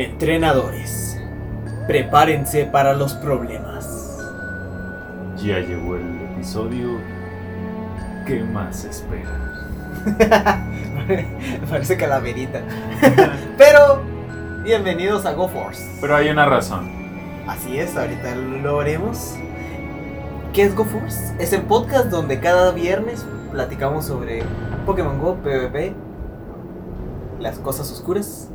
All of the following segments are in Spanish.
Entrenadores, prepárense para los problemas. Ya llegó el episodio. ¿Qué más espera? Parece calaverita. Pero, bienvenidos a GoForce. Pero hay una razón. Así es, ahorita lo veremos. ¿Qué es GoForce? Es el podcast donde cada viernes platicamos sobre Pokémon Go, PvP, las cosas oscuras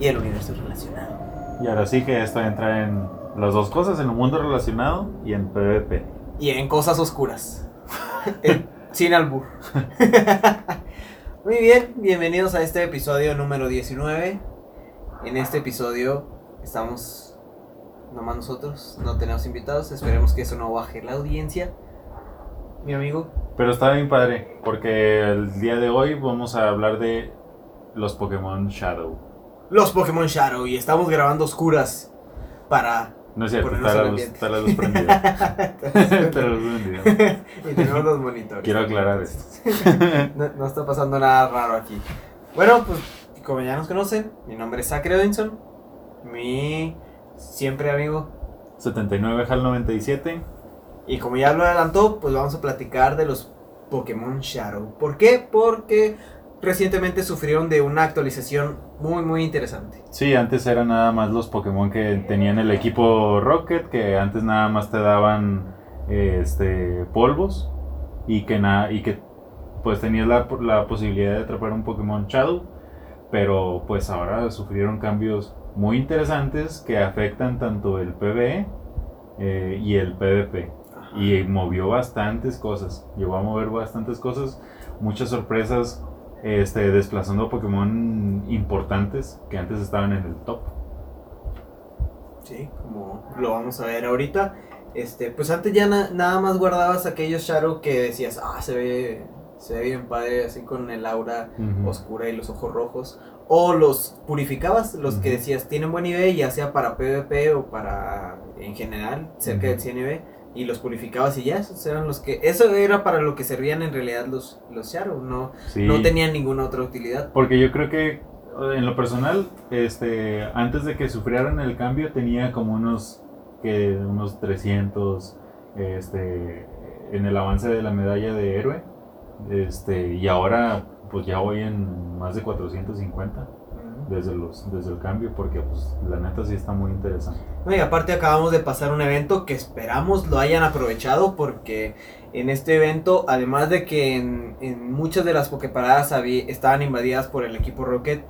y el universo relacionado. Y ahora sí que esto entra en las dos cosas, en el mundo relacionado y en PvP. Y en cosas oscuras. En- Sin albur. Muy bien, bienvenidos a este episodio número 19. En este episodio estamos nomás nosotros, no tenemos invitados. Esperemos que eso no baje la audiencia. Mi amigo. Pero está bien padre, porque el día de hoy vamos a hablar de los Pokémon Shadow. Los Pokémon Shadow y estamos grabando oscuras para... No es cierto, está la, luz, está la luz prendida. Está la luz prendida. y tenemos los monitores. Quiero aclarar esto. No, no está pasando nada raro aquí. Bueno, pues como ya nos conocen, mi nombre es Zachary Odinson. Mi siempre amigo. 79 HAL 97. Y como ya lo adelantó, pues vamos a platicar de los Pokémon Shadow. ¿Por qué? Porque recientemente sufrieron de una actualización muy muy interesante. Sí, antes eran nada más los Pokémon que tenían el equipo Rocket, que antes nada más te daban este polvos y que na- y que pues tenías la, la posibilidad de atrapar un Pokémon Shadow, pero pues ahora sufrieron cambios muy interesantes que afectan tanto el PvE eh, y el PvP y movió bastantes cosas, llegó a mover bastantes cosas, muchas sorpresas, este, desplazando Pokémon importantes que antes estaban en el top. Sí, como lo vamos a ver ahorita. Este, pues antes ya na- nada más guardabas aquellos Shadow que decías, ah, se ve, se ve bien padre, así con el aura oscura y los ojos rojos. O los purificabas, los que decías tienen buen nivel, ya sea para PvP o para en general, cerca Ujú. del 100 nivel, y los purificabas y ya, esos eran los que. Eso era para lo que servían en realidad los, los Shadow, no, Sí, no tenían ninguna otra utilidad. porque yo creo que en lo personal, este, antes de que sufrieran el cambio tenía como unos que unos 300 este, en el avance de la medalla de héroe. Este, y ahora pues ya voy en más de 450 desde los desde el cambio porque pues la neta sí está muy interesante. No, y aparte acabamos de pasar un evento que esperamos lo hayan aprovechado porque en este evento, además de que en, en muchas de las pokeparadas había- estaban invadidas por el equipo Rocket,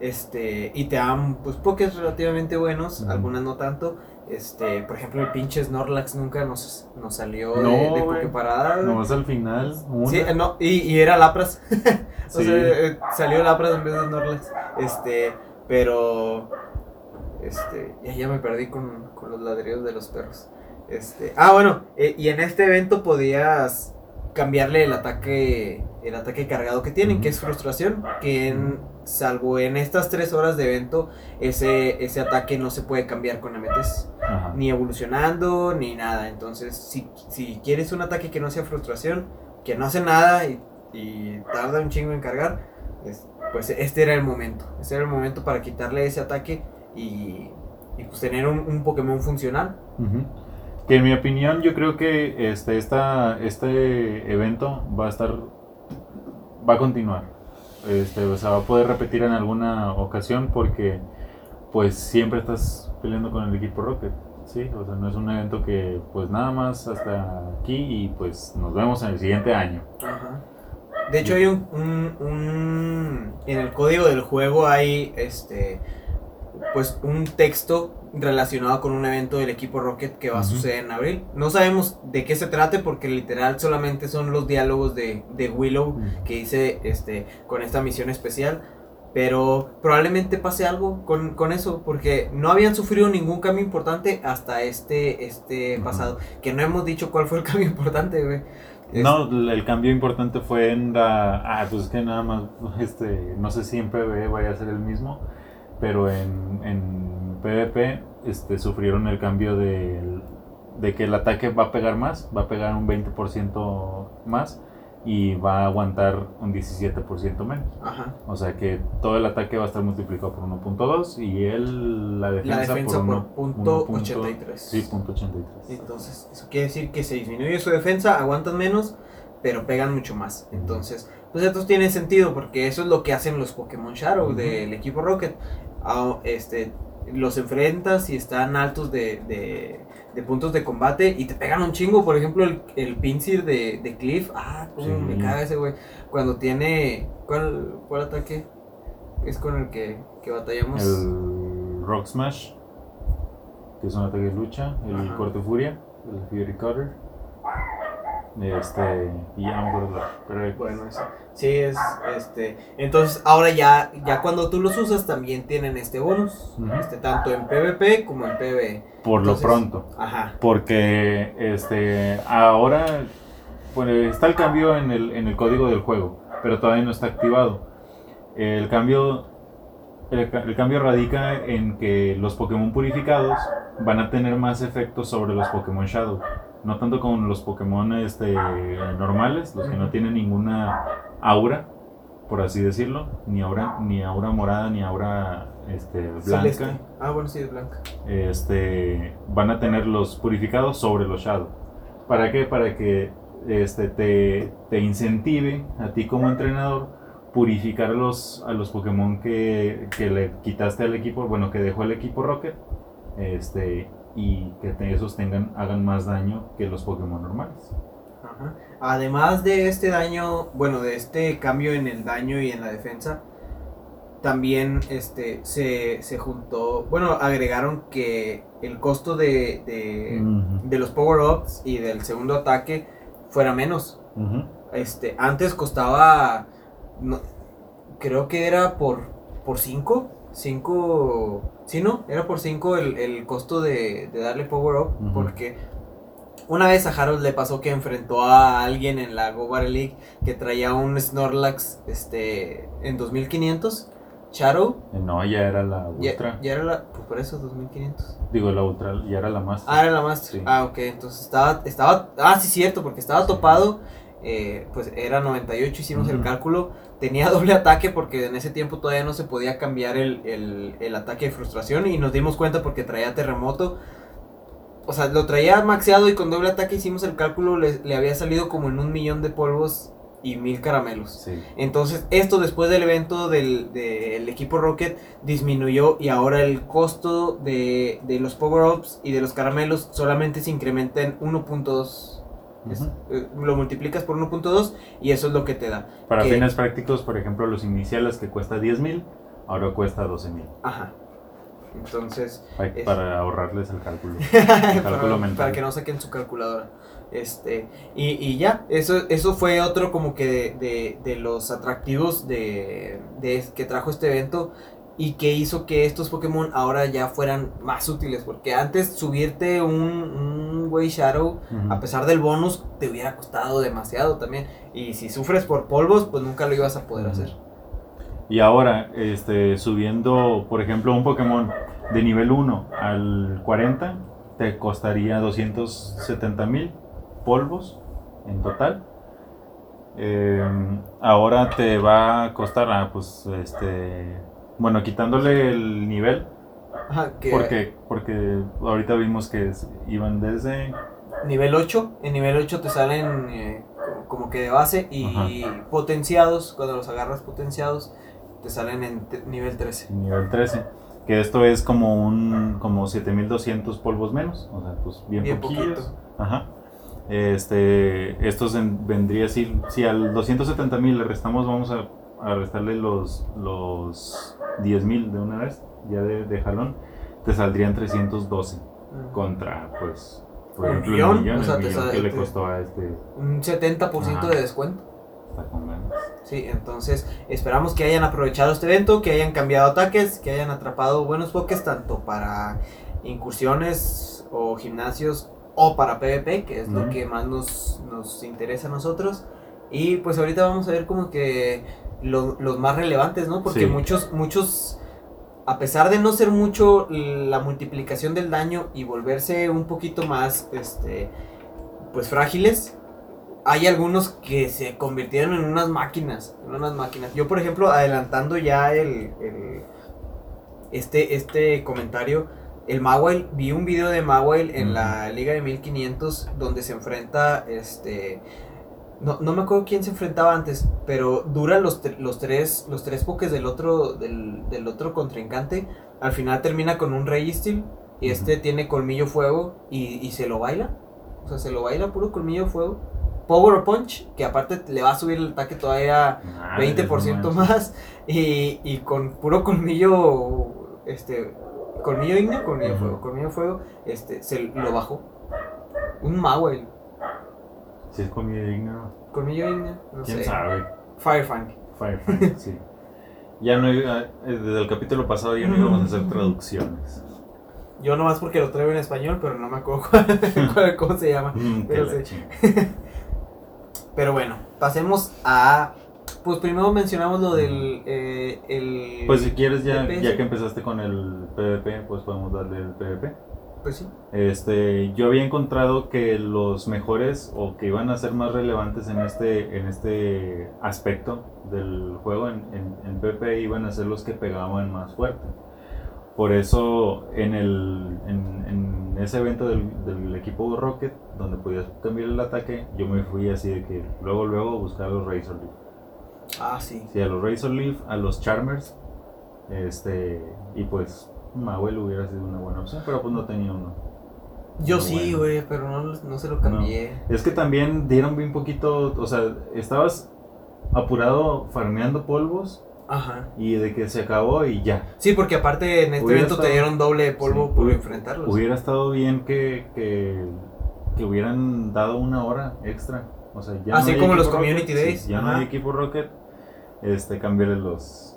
este, y te dan pues pokés relativamente buenos, algunas no tanto. Este, por ejemplo, el pinche Snorlax nunca nos, nos salió de, No, de güey. pokeparada. Nomás al final, una. Sí, no, y, y era Lapras. o Sí. sea, eh, salió Lapras en vez de Snorlax. Este, pero. Este, ya, ya me perdí con, con los ladrillos de los perros. Este, ah, bueno, eh, y en este evento podías cambiarle el ataque el ataque cargado que tienen, que es frustración, que en, salvo en estas tres horas de evento, ese, ese ataque no se puede cambiar con MTs Ajá. ni evolucionando, ni nada. Entonces, si, si quieres un ataque que no sea frustración, que no hace nada y, y tarda un chingo en cargar, es- pues este era el momento. Este era el momento para quitarle ese ataque y, y, pues tener un, un Pokémon funcional. Que en mi opinión yo creo que este, esta, este evento va a estar, va a continuar. Este, o sea, va a poder repetir en alguna ocasión porque pues siempre estás peleando con el equipo Rocket. Sí, o sea, no es un evento que pues nada más hasta aquí y pues nos vemos en el siguiente año. De hecho, hay un, un- un- En el código del juego hay este. Pues un texto relacionado con un evento del equipo Rocket que va a suceder en abril. No sabemos de qué se trate porque literal solamente son los diálogos de, de Willow que hice este, con esta misión especial. Pero probablemente pase algo con, con eso, porque no habían sufrido ningún cambio importante hasta este, este pasado. Que no hemos dicho cuál fue el cambio importante, güey. No, el cambio importante fue en la... Ah, pues es que nada más, este, no sé si en PvE vaya a ser el mismo, pero en, en PvP este, sufrieron el cambio de, de que el ataque va a pegar más, va a pegar un 20% más, y va a aguantar un 17% menos. Ajá. O sea que todo el ataque va a estar multiplicado por 1.2 y él la defensa, La defensa por, uno- punto uno 83. Sí, punto 83. Entonces, eso quiere decir que se disminuye su defensa, aguantan menos, pero pegan mucho más. Entonces, pues esto tiene sentido porque eso es lo que hacen los Pokémon Shadow del equipo Rocket. Ah, este, los enfrentas y están altos de, de, de puntos de combate y te pegan un chingo. Por ejemplo, el, el Pinsir de, de Cliff. Ah, Sí. me caga ese güey. Cuando tiene. ¿Cuál, cuál ataque? Es con el que, que batallamos. El Rock Smash, que es un ataque de lucha, el Ajá. Corte Furia, el Fury Cutter. Este, y ya no me acuerdo, pero Bueno, eso. Sí, es este. Entonces, ahora ya, ya cuando tú los usas, también tienen este bonus. Este, tanto en PvP como en PvE. por lo pronto. Ajá. Porque este ahora bueno, está el cambio en el, en el código del juego, pero todavía no está activado. El cambio, el, ca- el cambio radica en que los Pokémon purificados van a tener más efectos sobre los Pokémon Shadow. No tanto como los Pokémon este, normales, los que no tienen ninguna aura, por así decirlo, ni aura, ni aura morada, ni aura este, blanca Celeste. Ah, bueno, sí, es blanca. este, van a tener los purificados sobre los Shadow. ¿Para qué? Para que este, te, te incentive a ti como entrenador purificar los, a los Pokémon que, que le quitaste al equipo, bueno, que dejó el equipo Rocket, este, y que te- esos tengan, hagan más daño que los Pokémon normales. Ajá. Además de este daño, bueno, de este cambio en el daño y en la defensa, también este se, se juntó, bueno, agregaron que el costo de, de, de los power-ups y del segundo ataque fuera menos. ujú. Este, antes costaba, no, creo que era por por 5, 5, sí, no, era por 5 el, el costo de, de darle power up, porque una vez a Harold le pasó que enfrentó a alguien en la Go Battle League que traía un Snorlax este, en 2500, Shadow, Eh, No, ya era la Ultra. ya era la, pues por eso 2500. Digo, la Ultra ya era la más. Ah, era la Master. Sí. Ah, ok, entonces estaba, estaba, ah, sí, cierto, porque estaba Sí. topado, eh, pues era 98, hicimos el Ujú. cálculo, tenía doble ataque porque en ese tiempo todavía no se podía cambiar el, el, el ataque de frustración y nos dimos cuenta porque traía terremoto. O sea, lo traía maxeado y con doble ataque hicimos el cálculo, le, le había salido como en un millón de polvos y mil caramelos. Sí. Entonces, esto después del evento del, del equipo Rocket disminuyó y ahora el costo de, de los power-ups y de los caramelos solamente se incrementa en 1.2. Es- eh, lo multiplicas por 1.2 y eso es lo que te da. Para que- fines prácticos, por ejemplo, los iniciales que cuesta 10 mil, ahora cuesta 12 mil. Ajá. Entonces, Pa- Es- Para ahorrarles el cálculo. para, cálculo mental. para que no saquen su calculadora. Este, y, y ya, eso, eso fue otro como que de, de- de los atractivos de, de- que trajo este evento y que hizo que estos Pokémon ahora ya fueran más útiles. Porque antes subirte un, un Way Shadow, a pesar del bonus, te hubiera costado demasiado también. Y si sufres por polvos, pues nunca lo ibas a poder hacer. Y ahora, este, subiendo, por ejemplo, un Pokémon de nivel 1 al 40, te costaría 270 mil polvos en total. Eh, ahora te va a costar, ah, pues, este, bueno, quitándole el nivel, Ajá, que porque, porque ahorita vimos que es- iban desde Nivel 8, en nivel 8 te salen eh, como- que de base y potenciados, cuando los agarras potenciados, te salen en nivel 13. nivel 13. Que esto es como un como 7200 polvos menos, o sea, pues bien, Bien poquillos. poquito. Ajá. Este, estos en- vendría si si al 270 mil le restamos vamos a, a restarle los los 10 mil de una vez, ya de, de jalón, te saldrían 312 Mm. contra pues por Un ejemplo millón, el millón, o sea, el te millón sale- que le costó a este Un 70% Ajá. de descuento. está con ganas. Sí, entonces esperamos que hayan aprovechado este evento, que hayan cambiado ataques, que hayan atrapado buenos pokés tanto para incursiones o gimnasios o para PvP, que es lo que más nos, nos interesa a nosotros. Y pues ahorita vamos a ver como que lo- los más relevantes, ¿no? Porque Sí. muchos, muchos, a pesar de no ser mucho la multiplicación del daño y volverse un poquito más, este, pues frágiles, hay algunos que se convirtieron en unas máquinas, en unas máquinas. Yo, por ejemplo, adelantando ya el, el este, este comentario, el Mawile, vi un video de Mawile en la Liga de 1500 donde se enfrenta, este, no, no me acuerdo quién se enfrentaba antes, pero duran los, los tres, los tres pokés del otro, del, del otro contrincante. Al final termina con un Registeel y este tiene colmillo fuego y, y se lo baila. O sea, se lo baila puro colmillo fuego. Power Punch, que aparte le va a subir el ataque todavía Madre, 20% no más. Y, y con puro colmillo, este, colmillo igneo, colmillo fuego, colmillo fuego, este, se lo bajó. Un Mawile, Si es comida digna, colmillo igneo, no quién sé. sabe. Firefang. Firefly, sí. Ya no iba- eh, desde el capítulo pasado ya no íbamos a hacer traducciones. Yo nomás porque lo traigo en español, pero no me acuerdo cuál- cuál- cómo se llama. Mm, Pero bueno, pasemos a. Pues primero mencionamos lo del. eh, el, Pues si quieres ya, ya que empezaste con el PvP, pues podemos darle el PvP. Pues sí. Este, yo había encontrado que los mejores o que iban a ser más relevantes en este, en este aspecto del juego en, en, en PvP iban a ser los que pegaban más fuerte. Por eso en, el, en, en ese evento del, del equipo Rocket, donde podías cambiar el ataque, yo me fui así de que luego luego buscar a los Razor Leaf. Ah, sí. Sí, a los Razor Leaf, a los Charmers, este, y pues Mawel hubiera sido una buena opción, pero pues no tenía uno. Yo Muy sí, bueno. güey, pero no, no se lo cambié. Es que también dieron bien poquito, o sea, estabas apurado farmeando polvos Ajá. y de que se acabó y ya. Sí, porque aparte en este Hubiera evento te dieron doble de polvo Sí, por hubiera- enfrentarlos. Hubiera estado bien que, que, que hubieran dado una hora extra. O sea, ya Así no hay como los equipo Community Rocket, Days, sí, ya no hay equipo Rocket, este, cambiarle los...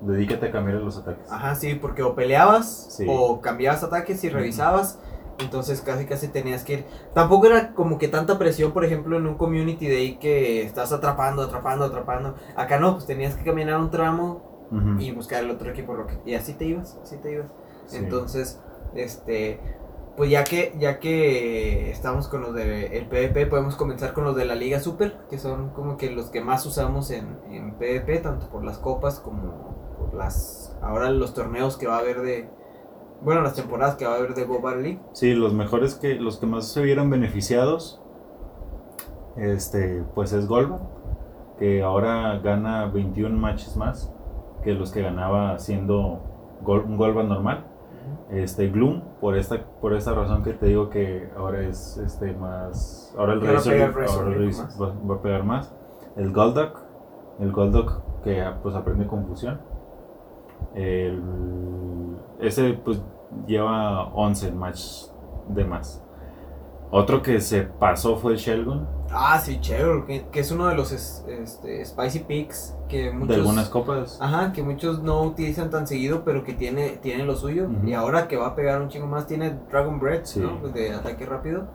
Dedícate a cambiarle los ataques. Ajá, sí, porque o peleabas Sí. o cambiabas ataques y revisabas. Entonces casi casi tenías que ir. Tampoco era como que tanta presión, por ejemplo, en un community day que estás atrapando, atrapando, atrapando. Acá no, pues tenías que caminar un tramo y buscar el otro equipo. Y así te ibas, así te ibas. sí. Entonces, este, pues ya que ya que estamos con los de el PvP, podemos comenzar con los de la Liga Super, que son como que los que más usamos en, en PvP, tanto por las copas como por las ahora los torneos que va a haber de bueno, las temporadas que va a haber de Go League. Sí, los mejores que los que más se vieron beneficiados este pues es Golba, que ahora gana 21 matches más que los que ganaba siendo gol- un Golba normal. Este Gloom por esta por esta razón que te digo que ahora es este más ahora el Razor va, va a pegar más. El Golduck, el Golduck que pues aprende confusión. El, ese pues lleva 11 matches de más. Otro que se pasó fue el Shelgon Ah, sí, chévere, que, que es uno de los es- este, Spicy Picks que muchos de algunas copas. Ajá, que muchos no utilizan tan seguido, pero que tiene, tiene lo suyo. Y ahora que va a pegar un chingo más, tiene Dragon Breath, Sí. ¿no? Pues de ataque rápido.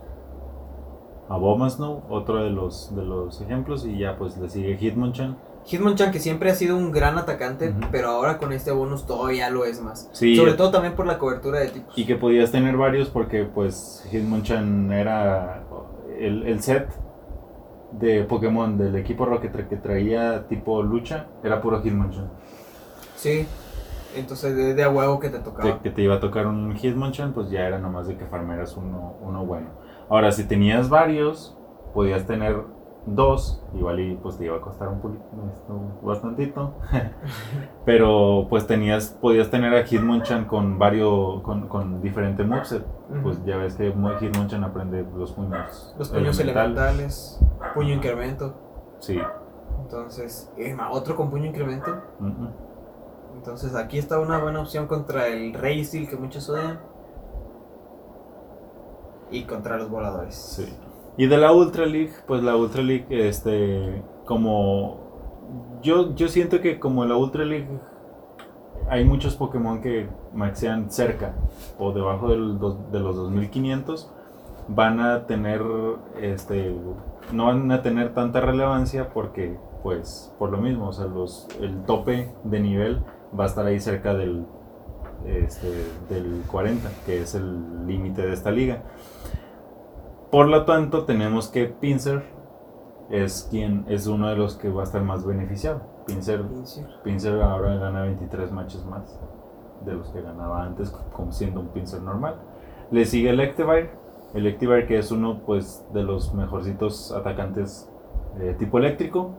Abomasnow, otro de los de los ejemplos y ya pues le sigue Hitmonchan. Hitmonchan que siempre ha sido un gran atacante, pero ahora con este bonus todavía lo es más. Sí, Sobre todo también por la cobertura de tipos. y que podías tener varios porque pues Hitmonchan era el, el set de Pokémon del equipo Rocket tra- que traía tipo lucha, era puro Hitmonchan. Sí. Entonces de, de a huevo que te tocaba. Que, que te iba a tocar un Hitmonchan, pues ya era nomás de que farmeras uno, uno bueno. Ahora, si tenías varios, podías tener dos, igual y pues te iba a costar un poquito, bastantito. Pero pues tenías, podías tener a Hitmonchan con varios, con, con diferente moveset. Pues ya ves que Mo- Hitmonchan aprende los puños. Los puños elementales, puño incremento. Sí. Entonces, eh, otro con puño incremento. Entonces aquí está una buena opción contra el Rey Steel que muchos odian. Y contra los voladores. Sí. Y de la Ultra League, pues la Ultra League, este, como yo, yo siento que como en la Ultra League hay muchos Pokémon que maxean cerca o debajo del de los 2500, van a tener, este, no van a tener tanta relevancia porque, pues, por lo mismo, o sea, los, el tope de nivel va a estar ahí cerca del, este, del 40, que es el límite de esta liga. Por lo tanto, tenemos que Pinsir es quien es uno de los que va a estar más beneficiado. Pincer, Pincer ahora gana 23 matches más de los que ganaba antes, como siendo un Pincer normal. Le sigue Electivire, Electivire que es uno pues de los mejorcitos atacantes de tipo eléctrico.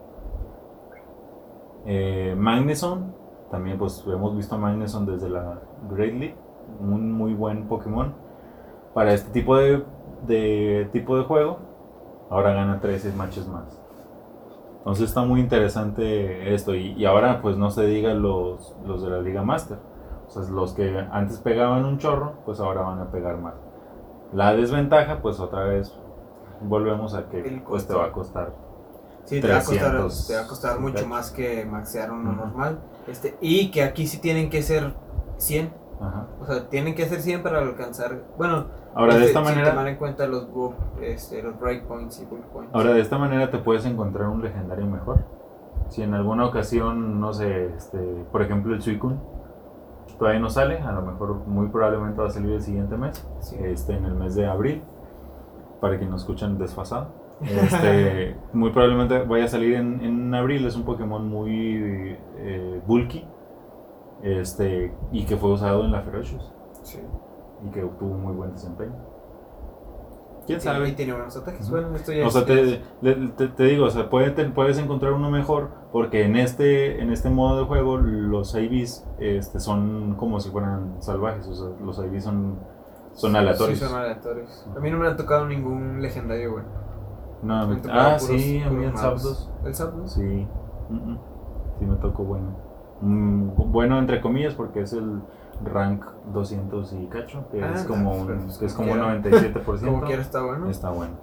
Eh, Magneson, también pues hemos visto a Magneson desde la Great League, un muy buen Pokémon para este tipo de, de tipo de juego. Ahora gana 13 matches más. Entonces está muy interesante esto. Y, ahora pues no se diga los, los de la Liga Master. O sea, los que antes pegaban un chorro, pues ahora van a pegar más. La desventaja, pues otra vez volvemos a que pues te va a costar. Sí, te va a costar, te va a costar mucho más que maxear uno normal. Este, y que aquí sí tienen que ser 100. Ajá. O sea, tienen que ser 100 para alcanzar. Bueno, ahora de este, esta manera. tomar en cuenta los, este, los breakpoints y points. Ahora de esta manera te puedes encontrar un legendario mejor. Si en alguna ocasión, no sé, este, por ejemplo el Suicune todavía no sale, a lo mejor muy probablemente va a salir el siguiente mes, este, en el mes de abril, para que nos escuchen desfasado. Este, muy probablemente vaya a salir en, en abril, es un Pokémon muy eh, bulky este, y que fue usado en la Ferocious. Sí. Y que obtuvo muy buen desempeño. ¿Quién sabe? Y tiene buenos ataques. Bueno, esto ya o sea, te, te, digo, o sea, puedes encontrar uno mejor porque en este, en este modo de juego los IVs este, son como si fueran salvajes. O sea, los IVs son, son aleatorios. Sí, son aleatorios. A mí no me ha tocado ningún legendario bueno. No, me, ah, sí, a mí el Zapdos. ¿El Zapdos? Sí. Sí, me tocó bueno. Mm, bueno, entre comillas, porque es el rank 200 y cacho, que es ah, como un, que es como un 97%. Como quiera está bueno. Está bueno.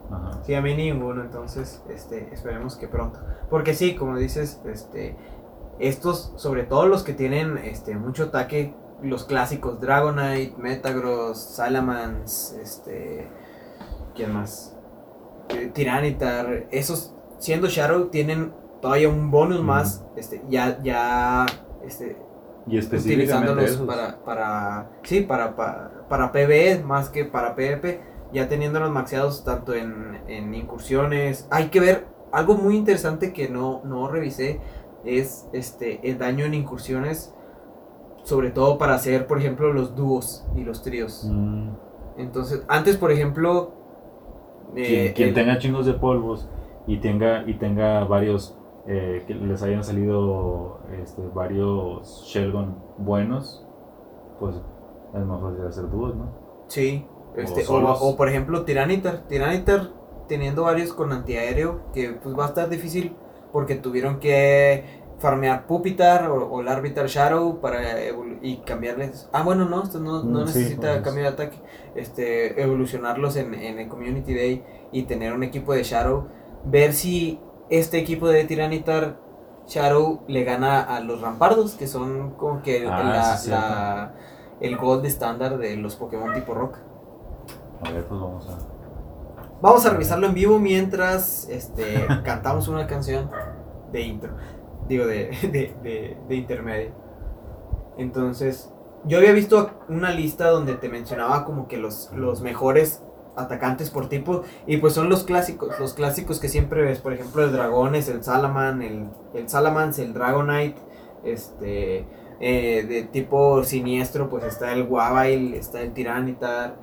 Sí, a mí ninguno, entonces este, esperemos que pronto. Porque sí, como dices, este, estos, sobre todo los que tienen este, mucho ataque, los clásicos Dragonite, Metagross, Salamence, este, ¿quién más? Eh, Tiranitar, esos siendo Shadow tienen todavía un bonus más, este, ya, ya, este, y utilizándolos para, para, sí, para, para, para PvE más que para PvP, ya teniéndolos maxeados tanto en, en incursiones. Hay que ver, algo muy interesante que no, no revisé es este el daño en incursiones, sobre todo para hacer, por ejemplo, los dúos y los tríos. Mm. Entonces, antes, por ejemplo... Eh, quien, tenga chingos de polvos y tenga, y tenga varios eh, que les hayan salido este, varios Shelgon buenos, pues es más fácil hacer dúos, ¿no? Sí, este, o, por ejemplo Tiranitar, Tiranitar teniendo varios con antiaéreo, que pues va a estar difícil porque tuvieron que farmear Pupitar o, o Larvitar Shadow para y cambiarles. Ah, bueno, no, esto no, no mm, necesita pues. cambio de ataque. Este, evolucionarlos en, en el Community Day y tener un equipo de Shadow. Ver si este equipo de Tiranitar Shadow le gana a los Rampardos, que son como que ah, el gold estándar de los Pokémon tipo roca. A ver, pues vamos a. Vamos a revisarlo en vivo mientras este, cantamos una canción de intro. Digo, de, de, de intermedio. Entonces, yo había visto una lista donde te mencionaba como que los, los mejores atacantes por tipo. Y pues son los clásicos, los clásicos que siempre ves. Por ejemplo, el Dragones, el Salaman, el, el Salamance, el Dragonite. Este, eh, de tipo siniestro, pues está el Wabail, está el Tiranitar.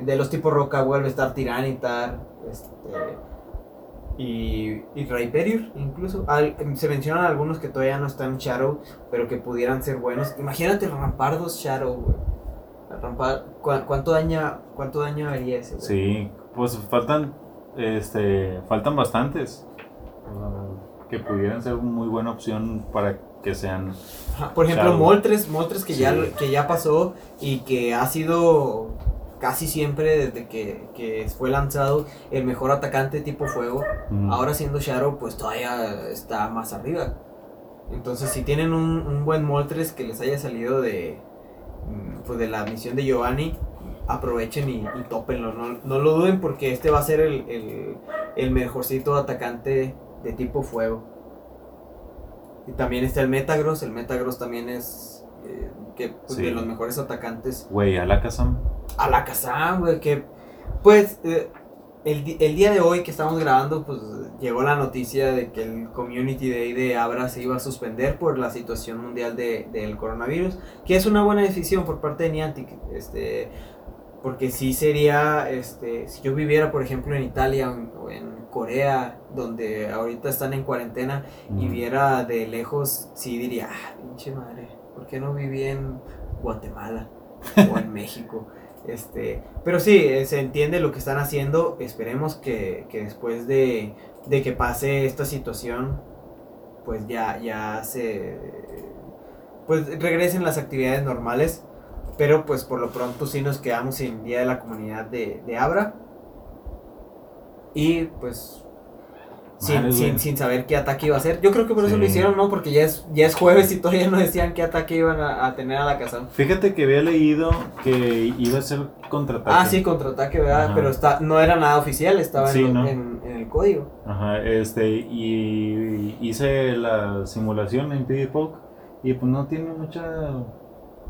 De los tipos roca vuelve a estar Tiranitar. Este, y, y Rhyperior, incluso. se mencionan algunos que todavía no están Shadow, pero que pudieran ser buenos. Imagínate Rampardos Shadow, ¿cuánto daña, cuánto daño haría ese? Sí, pues faltan, este, faltan bastantes que pudieran ser muy buena opción para que sean. por ejemplo, Moltres, Moltres que ya que ya pasó y que ha sido casi siempre desde que, fue lanzado el mejor atacante tipo fuego. Ahora siendo Shadow, pues todavía está más arriba. Entonces, si tienen un, un buen Moltres que les haya salido de, pues de la misión de Giovanni, aprovechen y, y tópenlo. No, lo duden porque este va a ser el, mejorcito atacante de tipo fuego. Y también está el Metagross. El Metagross también es eh, que, pues, de los mejores atacantes. Güey, Alakazam. Alakazam, güey, que pues... Eh, el, el día de hoy que estamos grabando, pues llegó la noticia de que el Community Day de Abra se iba a suspender por la situación mundial de, del coronavirus, que es una buena decisión por parte de Niantic, este, porque sí sería, este, si yo viviera, por ejemplo, en Italia o en, Corea, donde ahorita están en cuarentena, y viera de lejos, sí diría, ah, pinche madre, ¿por qué no viví en Guatemala o en México? Este, pero sí, eh, se entiende lo que están haciendo. Esperemos que, que después de, de que pase esta situación, pues ya, ya se. Pues regresen las actividades normales. Pero pues por lo pronto sí nos quedamos sin Día de la Comunidad de, de Abra. Y pues. Sin, sin, sin saber qué ataque iba a ser. Yo creo que por eso Sí. lo hicieron, ¿no? Porque ya es, ya es jueves y todavía no decían qué ataque iban a, a tener a la casa. Fíjate que había leído que iba a ser contraataque. Ah, sí, contraataque, ¿verdad? Ajá. Pero está, no era nada oficial, estaba Sí, en, ¿no? en- en el código. Ajá, este, y hice la simulación en PvPoke y pues no tiene mucha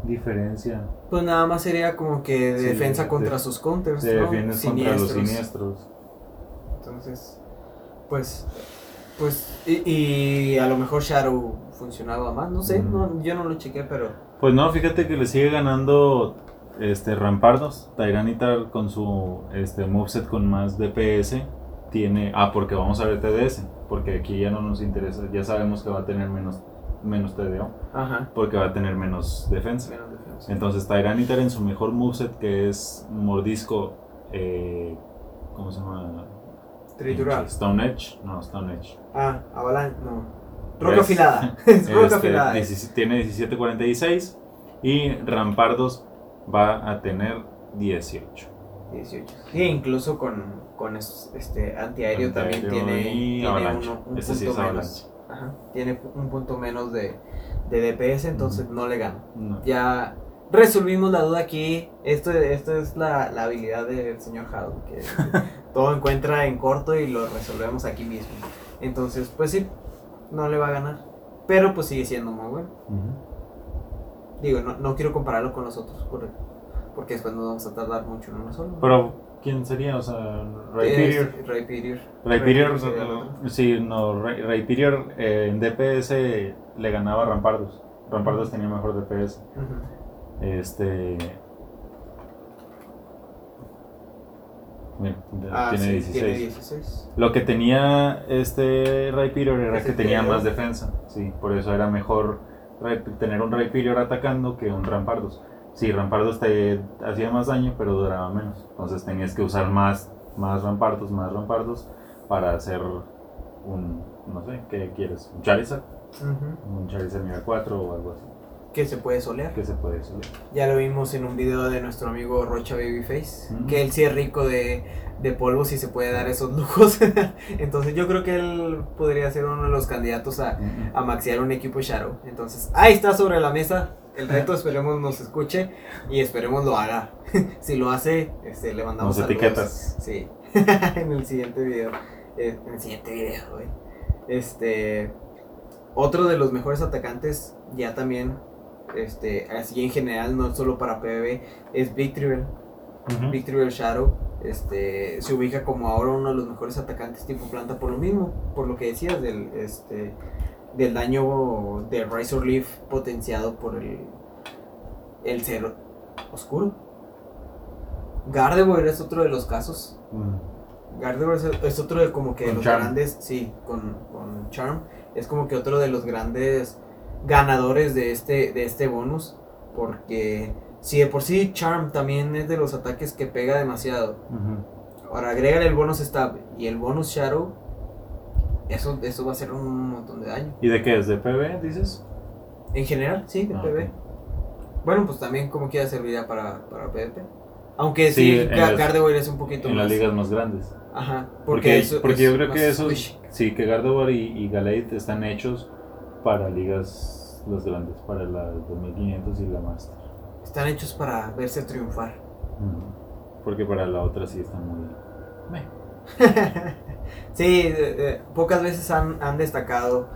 diferencia. Pues nada más sería como que de Sí, defensa de- contra sus counters, defiendes contra los siniestros. Entonces, pues, pues, y, y a lo mejor Shadow funcionaba más, no sé, no, yo no lo chequé, pero Pues no, fíjate que le sigue ganando este Rampardos, Tyranitar con su este moveset con más DPS tiene ah porque vamos a ver TDS, porque aquí ya no nos interesa, ya sabemos que va a tener menos menos TDO, ajá, porque va a tener menos defensa. menos defensa. Entonces Tyranitar en su mejor moveset que es mordisco eh, ¿cómo se llama? Triturar. Stone Edge, no, Stone Edge. Ah, Avalanche, no. Roca Es- afilada. Es roca Este, afilada. 17 tiene 1746 y Rampardos va a tener 18. 18. Sí, incluso con, con es- este antiaéreo también Antiaéreo tiene, y tiene uno- un Este sí punto es menos. Ajá, tiene un punto menos de, de DPS, entonces no le gana. No. Ya resolvimos la duda aquí. Esto, esto es la, la habilidad del señor Hado, que todo encuentra en corto y lo resolvemos aquí mismo. Entonces, pues sí, no le va a ganar. Pero pues sigue siendo muy bueno. Digo, no, no quiero compararlo con los otros, por- porque después nos vamos a tardar mucho en uno solo. Pero, ¿quién sería? O sea, el no, otro. no, sí, no, Ray- Rhyperior eh, en DPS le ganaba a Rampardos. Rampardos tenía mejor DPS. Este. Ah, tiene sí, 16. Tiene 16. Lo que tenía este Rhyperior era Ese que tenía más defensa. Sí, por eso era mejor Ray- tener un Rhyperior atacando que un Rampardos. Sí, Rampardos te hacía más daño, pero duraba menos. Entonces tenías que usar más, más Rampardos, más Rampardos para hacer un, no sé, ¿qué quieres? ¿Un Charizard? Un Charizard nivel 4 o algo así. Que se puede solear. ¿Qué se puede decir? Ya lo vimos en un video de nuestro amigo Rocha Babyface. Que él sí es rico de, de polvos y se puede dar esos lujos. Entonces yo creo que él podría ser uno de los candidatos a, a maxear un equipo Shadow. Entonces ahí está sobre la mesa. El reto esperemos nos escuche y esperemos lo haga. si lo hace, este, le mandamos Nos etiquetas. Sí. en el siguiente video. Eh, en el siguiente video, güey. Este. Otro de los mejores atacantes, ya también. Este, así en general, no solo para PvP, es Victreebel. Ujú. Victreebel Shadow. Este, se ubica como ahora uno de los mejores atacantes tipo planta por lo mismo, por lo que decías del este del daño de Razor Leaf potenciado por el el ser oscuro. Gardevoir es otro de los casos. Mm. Gardevoir es, otro de como que Con los Charm. grandes, sí, con, con Charm, es como que otro de los grandes ganadores de este, de este bonus, porque si de por sí Charm también es de los ataques que pega demasiado, Ujú. ahora agrega el bonus Stab y el bonus Shadow, eso, eso va a ser un montón de daño. ¿Y de qué es? ¿De PB, dices? En general, sí, de Ah, PB. Bueno, pues también como quiera serviría para, para PvP. Aunque Sí, sí, en Gardevoir es un poquito En más. las ligas más grandes. Ajá, porque, Porque, eso porque es yo creo que esos, squish. sí, que Gardevoir y, y Galate están hechos para ligas las grandes, para la 2500 y la Master. Están hechos para verse triunfar. Porque para la otra sí están muy... sí, eh, eh, pocas veces han, han destacado,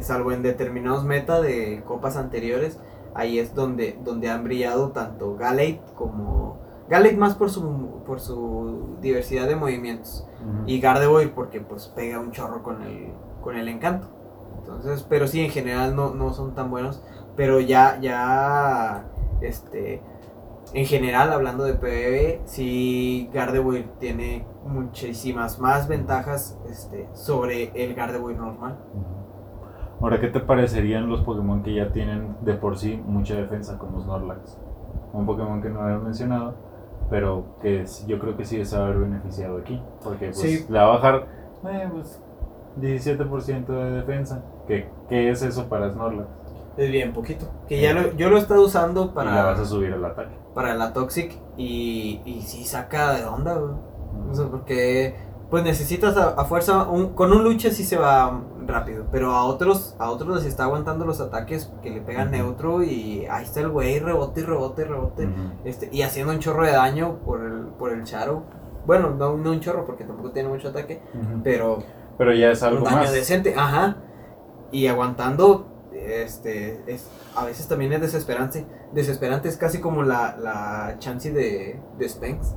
salvo en determinados meta de copas anteriores, ahí es donde, donde han brillado tanto Galate como Gallic más por su, por su diversidad de movimientos. Ujú. Y Gardevoir porque pues pega un chorro con el, con el encanto. Entonces, pero sí, en general no, no son tan buenos. Pero ya, ya, este, en general, hablando de PvE, sí Gardevoir tiene muchísimas más ventajas este, sobre el Gardevoir normal. Ahora, ¿qué te parecerían los Pokémon que ya tienen de por sí mucha defensa, como Snorlax? Un Pokémon que no había mencionado, pero que es- yo creo que sí a ver beneficiado aquí. Porque pues, Sí. le va a bajar eh, pues, 17% de defensa. ¿Qué, ¿Qué es eso para Snorlax? Es bien poquito. Que ya lo, yo lo he estado usando Y la vas a para, subir el ataque. para la Toxic y, y sí saca de onda, güey. O sea, porque pues necesitas a, a fuerza, un- con un lucha sí se va rápido, pero a otros, a otros les está aguantando los ataques que le pegan neutro y ahí está el güey, rebote y rebote y rebote. Ujú. Este, y haciendo un chorro de daño por el, por el Shadow. Bueno, no, no un chorro porque tampoco tiene mucho ataque, pero Pero ya es algo un daño más. decente, ajá. Y aguantando, este, es, a veces también es desesperante. Desesperante es casi como la, la chance de, de Spanx.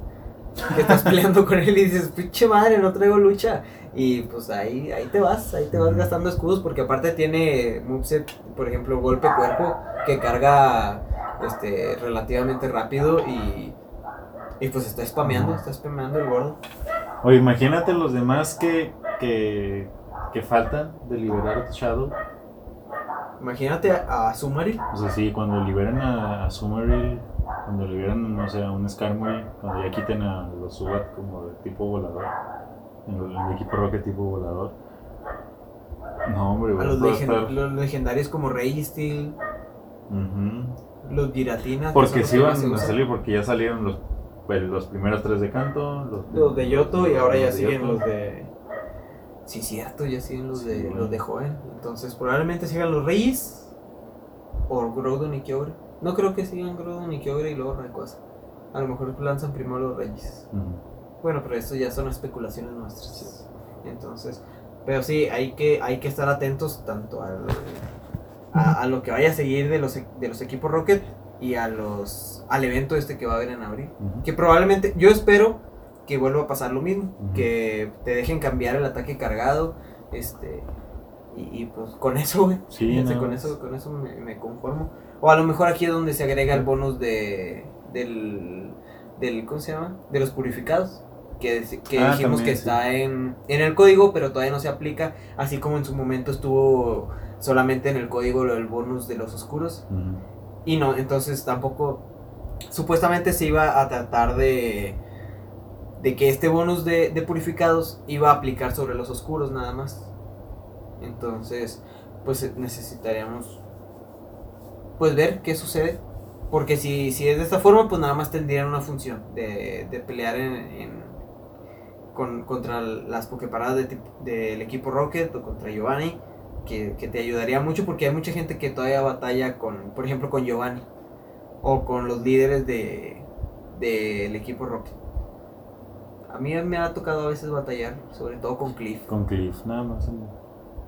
Que estás peleando con él y dices, pinche madre, no traigo lucha. Y pues ahí, ahí te vas, ahí te vas gastando escudos porque aparte tiene moveset, por ejemplo, golpe cuerpo, que carga este, relativamente rápido y, y pues está spameando, está spameando el gordo. Oye, imagínate los demás que, que, que faltan de liberar a Shadow. Imagínate a, a Sumari. O sea, sí, cuando liberen a, a cuando liberen, no sé, a un Skarmory, cuando ya quiten a los Subat como de tipo volador, el, el equipo Rocket tipo volador. No, hombre, A los, va a legen- estar- los legendarios como Registeel, Ujú. los Giratina. que Porque son sí los van a salir, porque ya salieron los, pues, los primeros tres de canto, los, Los de Yoto y ahora ya los siguen los de. Sí, cierto, ya siguen los de los de Joven. Entonces probablemente sigan los Reyes o Groudon y Kyogre. No creo que sigan Groudon y Kyogre y luego Rayquaza. A lo mejor lanzan primero los Reyes. Bueno, pero esto ya son especulaciones nuestras. Entonces, pero sí, hay que, hay que estar atentos tanto al, a, a lo que vaya a seguir de los, de los equipos Rocket y a los al evento este que va a haber en abril. Que probablemente, yo espero que vuelva a pasar lo mismo, que te dejen cambiar el ataque cargado, este, y, y pues con eso, güey, Sí, con eso, con eso me, me conformo. O a lo mejor aquí es donde se agrega el bonus de, del, del, ¿cómo se llama? De los purificados. Que, que Ah, dijimos también, que sí. está en, en el código, pero todavía no se aplica, así como en su momento estuvo solamente en el código lo del bonus de los oscuros. Y no, entonces tampoco. Supuestamente se iba a tratar de. De que este bonus de, de purificados iba a aplicar sobre los oscuros nada más. Entonces, pues eh, necesitaríamos. Pues ver qué sucede. Porque si, si es de esta forma, pues nada más tendrían una función de, de pelear en, con, contra las tip- del equipo Rocket o contra Giovanni. Que, que te ayudaría mucho porque hay mucha gente que todavía batalla con, por ejemplo, con Giovanni o con los líderes de del equipo Rocket. A mí me ha tocado a veces batallar, sobre todo con Cliff. Con Cliff, nada más.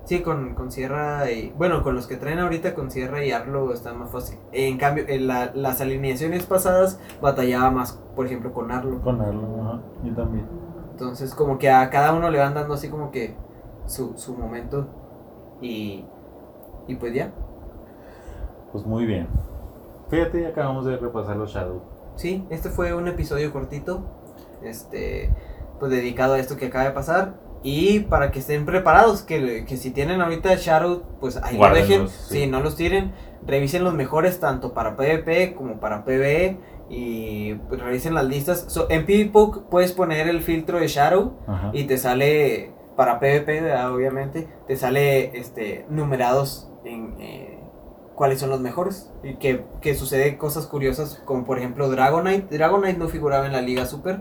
Sí, con, con Sierra y. Bueno, con los que traen ahorita con Sierra y Arlo está más fácil. En cambio, en la- las alineaciones pasadas batallaba más, por ejemplo, con Arlo. Con Arlo, ajá, yo también. Entonces, como que a cada uno le van dando así como que su, su momento. Y. Y pues ya. Pues muy bien. Fíjate, acabamos de repasar los Shadow. Sí, este fue un episodio cortito. Este. Pues dedicado a esto que acaba de pasar. Y para que estén preparados, que, que si tienen ahorita Shadow, pues ahí lo dejen. sí. Si no los tiren, revisen los mejores tanto para PvP como para PvE. Y pues, revisen las listas. So, en PvP puedes poner el filtro de Shadow Ajá. y te sale para PvP, ¿verdad? obviamente, te sale este numerados en eh, cuáles son los mejores y que, que sucede cosas curiosas como por ejemplo Dragonite. Dragonite no figuraba en la Liga Super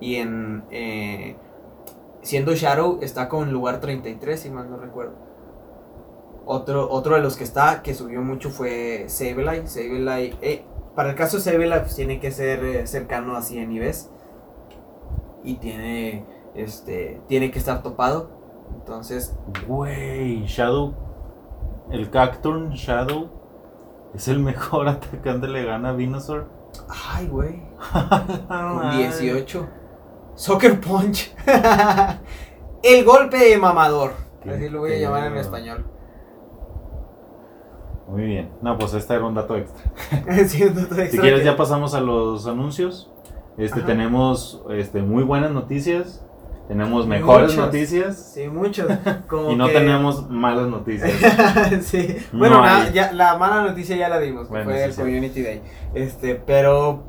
y en eh, siendo Shadow está con lugar 33 si mal no recuerdo. Otro, otro de los que está, que subió mucho fue Sableye. Sableye, eh, para el caso de Sableye, pues tiene que ser eh, cercano a 100 IVs. Y tiene, este, tiene que estar topado. Entonces, Güey, Shadow. El Cacturn Shadow es el mejor atacante, le gana a Venusaur Ay, güey. Con 18. Soccer Punch. el golpe de mamador. Así lo voy a llamar en español. Muy bien. No, pues este era un dato extra. Sí, un dato Si extra quieres que- ya pasamos a los anuncios. Este Ajá. tenemos este muy buenas noticias, tenemos mejores Muchos. noticias Sí, muchos. Como y no que- tenemos malas noticias. sí. No Bueno, na- hay. ya, la mala noticia ya la dimos, Bueno, fue sí, el sí. Community Day. Este, pero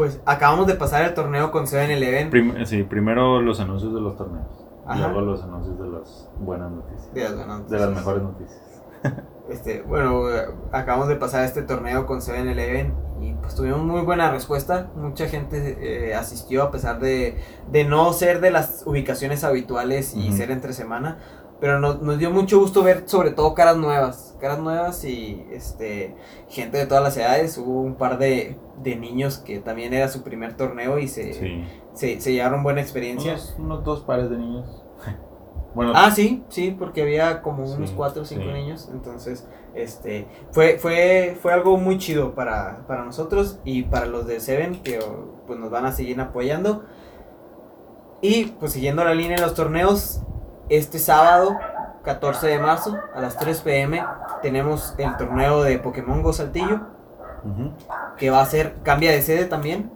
pues acabamos de pasar el torneo con 7-Eleven. Prim- sí, primero los anuncios de los torneos, y luego los anuncios de las buenas noticias, De las buenas de las noticias. mejores noticias. Este, bueno, eh, acabamos de pasar este torneo con 7-Eleven y pues tuvimos muy buena respuesta. Mucha gente eh, asistió a pesar de, de no ser de las ubicaciones habituales y ser entre semana. Pero nos, nos dio mucho gusto ver sobre todo caras nuevas. Caras nuevas y este gente de todas las edades. Hubo un par de, de niños que también era su primer torneo y se, Sí. se, se llevaron buena experiencia. Unos, unos dos pares de niños. bueno, Ah, sí, sí, porque había como unos Sí, cuatro o cinco sí. niños, entonces, este, fue, fue, fue algo muy chido para, para nosotros y para los de Seven que oh, pues nos van a seguir apoyando. Y pues siguiendo la línea de los torneos, este sábado, 14 de marzo, a las 3 pm, tenemos el torneo de Pokémon Go Saltillo, que va a ser, cambia de sede también.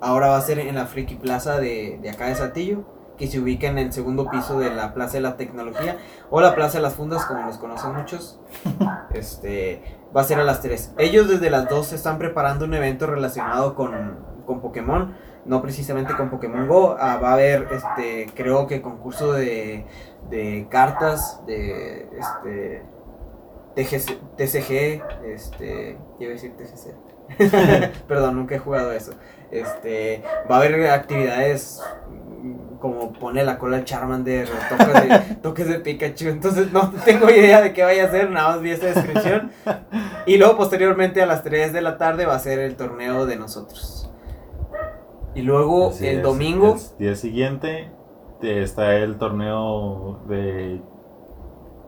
Ahora va a ser en la Friki Plaza de, de acá de Saltillo, que se ubica en el segundo piso de la Plaza de la Tecnología o la Plaza de las Fundas, como los conocen muchos. Este va a ser a las 3. Ellos desde las 2 se están preparando un evento relacionado con, con Pokémon, no precisamente con Pokémon Go. Ah, va a haber, este, creo que concurso de, de cartas, de este TGC, TCG, este, iba a decir TGC. Perdón, nunca he jugado eso. Este, va a haber actividades mm, como pone la cola al Charmander, toques de, toques de Pikachu. Entonces no tengo idea de qué vaya a ser, nada más vi esta descripción. Y luego posteriormente a las 3 de la tarde va a ser el torneo de nosotros. Y luego Así el es. domingo, El día siguiente está el torneo de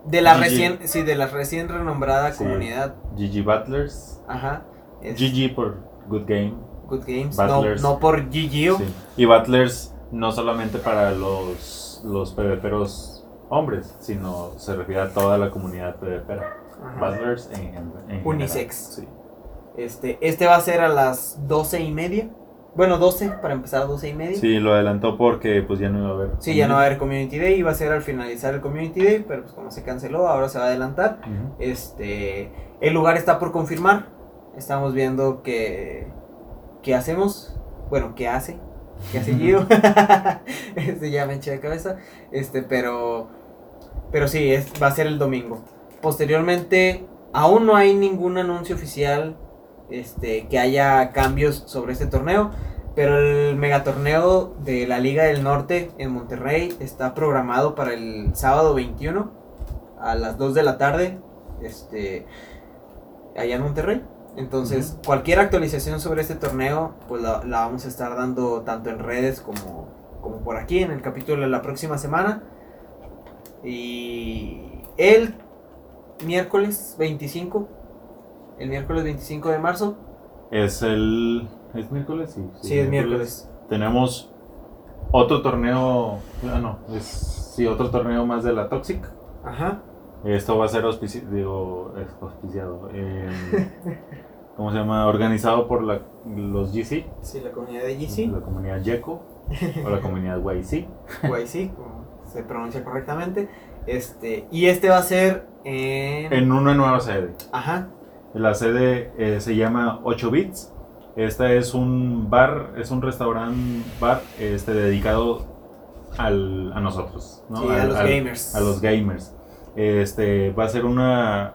de la recién, sí, de la recién renombrada Sí. comunidad. GG Battlers. Ajá. es por Good Game. Good Games. No, no por. Sí. Y Battlers no solamente para los, los PvPeros hombres, sino se refiere a toda la comunidad PvPera. En, en- en Unisex. general, Este, este va a ser a las doce y media. Bueno, 12, para empezar, 12 y media. Sí. lo adelantó porque pues ya no iba a haber. Sí, ya no va a haber Community Day, iba a ser al finalizar el Community Day, pero pues como se canceló, ahora se va a adelantar. Este, el lugar está por confirmar. Estamos viendo que qué hacemos, bueno, qué hace, qué hace Gio. este ya me eché de cabeza. Este, pero pero sí, es, va a ser el domingo. Posteriormente, aún no hay ningún anuncio oficial este, que haya cambios sobre este torneo. Pero el megatorneo de la Liga del Norte en Monterrey está programado para el sábado 21 a las 2 de la tarde. Este, allá en Monterrey. Entonces, cualquier actualización sobre este torneo, pues la, la vamos a estar dando tanto en redes como, como por aquí en el capítulo de la próxima semana. Y el miércoles 25, el miércoles 25 de marzo, Es el. ¿Es miércoles? Sí, sí, es miércoles. Tenemos otro torneo. Ah, no, es. Sí, otro torneo más de la Toxic. Ajá. Esto va a ser auspici- digo, auspiciado. eh, ¿Cómo se llama? Organizado por la, los GC, Sí, la comunidad de GC, la comunidad YECO o la comunidad YC. YC, como se pronuncia correctamente. Este, y este va a ser en... En una nueva sede. Ajá. La sede eh, se llama 8 Bits. Esta es un bar, es un restaurante bar este, dedicado al, a nosotros, ¿no? Sí, a los al- gamers. a los gamers. Este va a ser una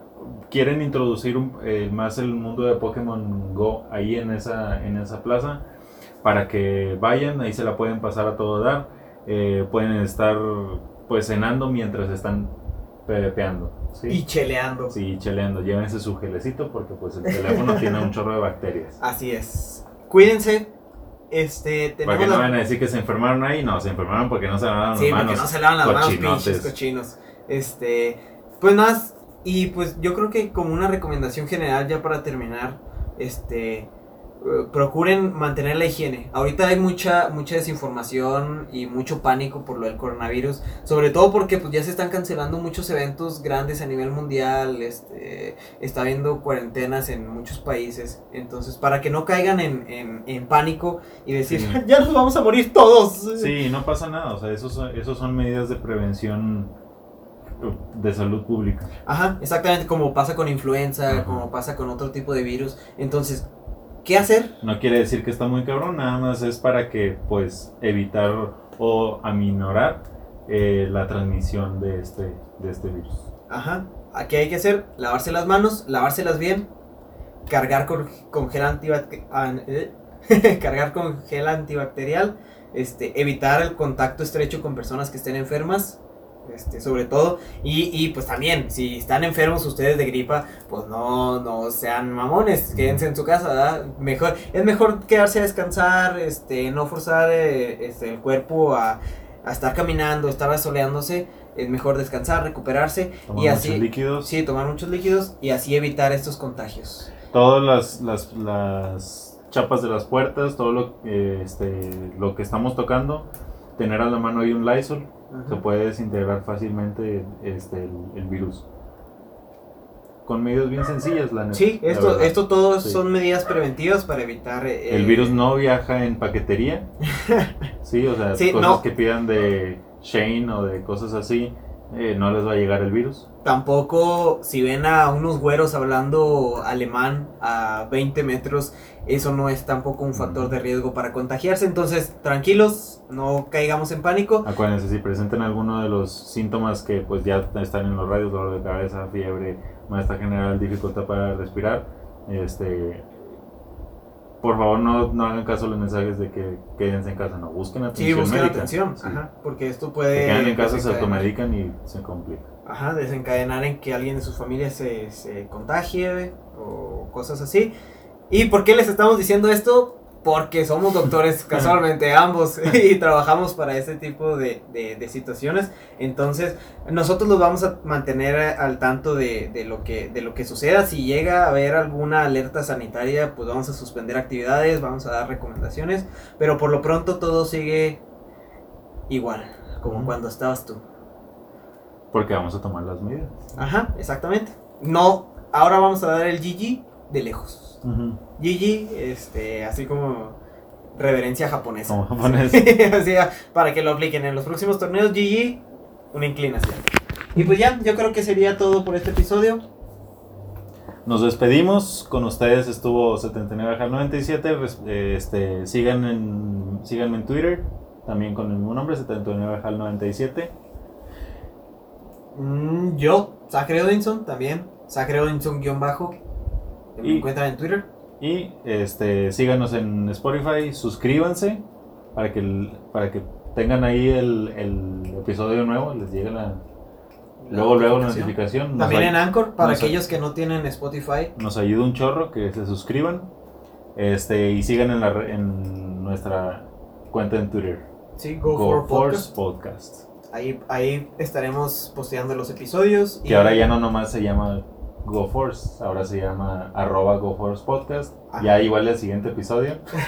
quieren introducir un- eh, más el mundo de Pokémon Go ahí en esa en esa plaza para que vayan, ahí se la pueden pasar a todo dar. eh, pueden estar pues cenando mientras están pepeando, ¿sí? Y cheleando. Sí, cheleando, llévense su gelecito porque pues el teléfono tiene un chorro de bacterias. Así es. Cuídense. Este, Para tenemos que no la- van a decir que se enfermaron ahí, no, se enfermaron porque no se lavaron las Sí, porque manos. no se lavan las manos, pinches cochinos. Este, pues más, y pues yo creo que como una recomendación general ya para terminar, este, procuren mantener la higiene. Ahorita hay mucha mucha desinformación y mucho pánico por lo del coronavirus, sobre todo porque pues ya se están cancelando muchos eventos grandes a nivel mundial, este está habiendo cuarentenas en muchos países, entonces para que no caigan en, en, en pánico y decir, Sí. ya nos vamos a morir todos. Sí, no pasa nada, o sea, esos son, esos son medidas de prevención de salud pública. Ajá, exactamente como pasa con influenza, Ajá. como pasa con otro tipo de virus. Entonces, ¿qué hacer? No quiere decir que está muy cabrón, nada más es para que, pues, evitar o aminorar eh, la transmisión de este, de este virus. Ajá, ¿qué hay que hacer? Lavarse las manos, lavárselas bien, cargar con, con gel antibacterial, cargar con gel antibacterial, este, evitar el contacto estrecho con personas que estén enfermas. Este, sobre todo, y, y pues también, si están enfermos ustedes de gripa, pues no, no sean mamones, quédense en su casa, ¿verdad? Mejor, es mejor quedarse a descansar, este, no forzar eh, este, el cuerpo a, a estar caminando, estar asoleándose, es mejor descansar, recuperarse Tomar y muchos así, líquidos. sí, tomar muchos líquidos y así evitar estos contagios. Todas las, las, las chapas de las puertas, todo lo, que, este, lo que estamos tocando, tener a la mano ahí un Lysol, se puede desintegrar fácilmente este, el, el virus. Con medidas bien sencillas, la neta, Sí, esto, esto todo Sí. son medidas preventivas para evitar... eh, El virus no viaja en paquetería. Sí, o sea, Sí, cosas no. que pidan de Shane o de cosas así, eh, no les va a llegar el virus. Tampoco si ven a unos güeros hablando alemán a 20 metros, eso no es tampoco un factor de riesgo para contagiarse. Entonces, tranquilos, no caigamos en pánico. Acuérdense, si presentan alguno de los síntomas que pues ya están en los radios, dolor de cabeza, fiebre, malestar general, dificultad para respirar, este, por favor no, no hagan caso a los mensajes de que quédense en casa, no, busquen Sí, atención busquen médica. atención, Sí. ajá, porque esto Se puede... quedan en casa, se automedican y se complica. Ajá, desencadenar en que alguien de su familia se, se contagie o cosas así. ¿Y por qué les estamos diciendo esto? Porque somos doctores casualmente ambos y trabajamos para ese tipo de, de- de situaciones. Entonces, nosotros los vamos a mantener al tanto de, de lo que, de lo que suceda. Si llega a haber alguna alerta sanitaria, pues vamos a suspender actividades, vamos a dar recomendaciones. Pero por lo pronto todo sigue igual, como cuando estabas tú. Porque vamos a tomar las medidas. Ajá, exactamente. No, ahora vamos a dar el GG de lejos. GG, este, así como reverencia japonesa. Como japonés. Ah, para que lo apliquen en los próximos torneos, GG, una inclinación. Y pues ya, yo creo que sería todo por este episodio. Nos despedimos. Con ustedes estuvo 79 al 97. res- eh, Este, sigan en, síganme en Twitter. También con el mismo nombre, 79 al 97. Mm, yo, Sacre Odinson, también. Sacre Odinson guion bajo. que Me Y- encuentran en Twitter. Y este, síganos en Spotify. Suscríbanse para que, el- para que tengan ahí el, el episodio nuevo. Les llegue la, luego, luego la notificación. Nos También en Anchor, para aquellos que no tienen Spotify. nos ayuda un chorro que se suscriban. Este, y sigan en, la, en nuestra cuenta en Twitter. Sí, Go, Go for Force Podcast. Podcast. Ahí, ahí estaremos posteando los episodios. Que ahora ya no nomás se llama GoForce, ahora se llama arroba GoForce Podcast. Ajá. Ya igual el siguiente episodio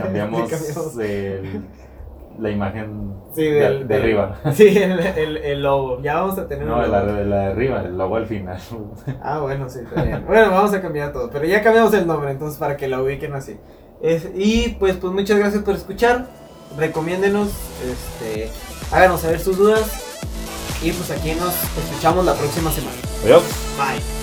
cambiamos, Cambiamos. el- la imagen Sí, de, del- de del- arriba. Sí, el, el, el logo. Ya vamos a tener No, un la, la de arriba, el logo al final. Ah, bueno, sí, está bien. Bueno, vamos a cambiar todo. Pero ya cambiamos el nombre, entonces para que la ubiquen así. Es- y pues, pues muchas gracias por escuchar. Recomiéndenos, este, háganos saber sus dudas. Y pues aquí nos escuchamos la próxima semana. 拜拜。